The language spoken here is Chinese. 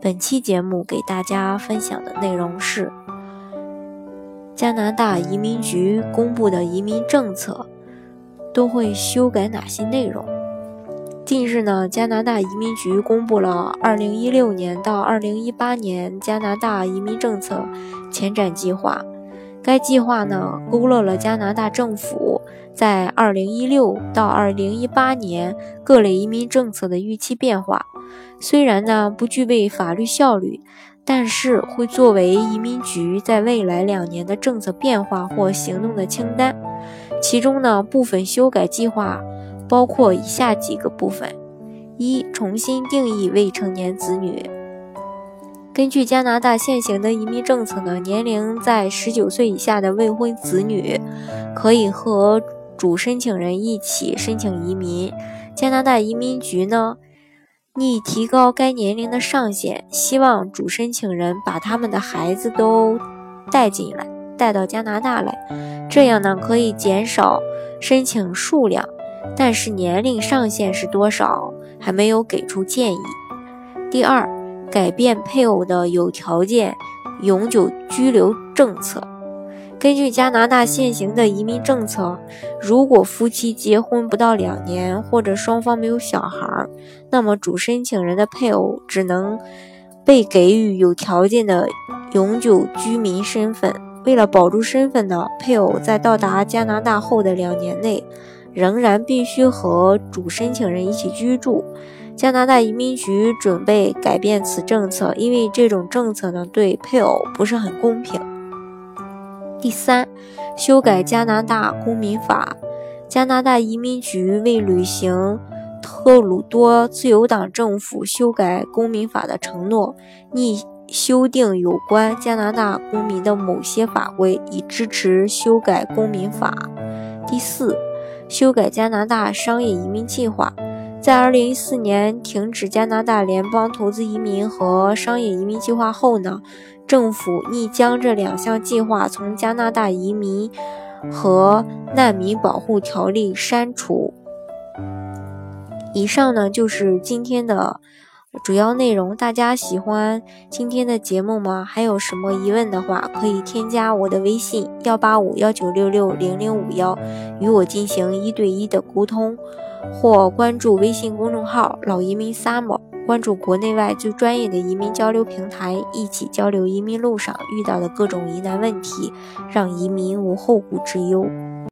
本期节目给大家分享的内容是加拿大移民局公布的移民政策都会修改哪些内容？近日呢，加拿大移民局公布了2016年到2018年加拿大移民政策前瞻计划。该计划呢，勾勒了加拿大政府在2016到2018年各类移民政策的预期变化。虽然呢不具备法律效率，但是会作为移民局在未来两年的政策变化或行动的清单。其中呢部分修改计划包括以下几个部分：一、重新定义未成年子女。根据加拿大现行的移民政策呢，年龄在十九岁以下的未婚子女可以和主申请人一起申请移民。加拿大移民局呢？拟提高该年龄的上限，希望主申请人把他们的孩子都带进来，带到加拿大来，这样呢可以减少申请数量，但是年龄上限是多少还没有给出建议。第二，改变配偶的有条件永久居留政策。根据加拿大现行的移民政策，如果夫妻结婚不到两年，或者双方没有小孩，那么主申请人的配偶只能被给予有条件的永久居民身份。为了保住身份呢，配偶在到达加拿大后的两年内，仍然必须和主申请人一起居住。加拿大移民局准备改变此政策，因为这种政策呢对配偶不是很公平。第三，修改加拿大公民法。加拿大移民局为履行特鲁多自由党政府修改公民法的承诺，拟修订有关加拿大公民的某些法规，以支持修改公民法。第四，修改加拿大商业移民计划。在2014年停止加拿大联邦投资移民和商业移民计划后呢？政府拟将这两项计划从加拿大移民和难民保护条例删除。以上呢就是今天的主要内容。大家喜欢今天的节目吗？还有什么疑问的话，可以添加我的微信幺八五幺九六六零零五幺，与我进行一对一的沟通，或关注微信公众号“老移民 summer”。关注国内外最专业的移民交流平台，一起交流移民路上遇到的各种疑难问题，让移民无后顾之忧。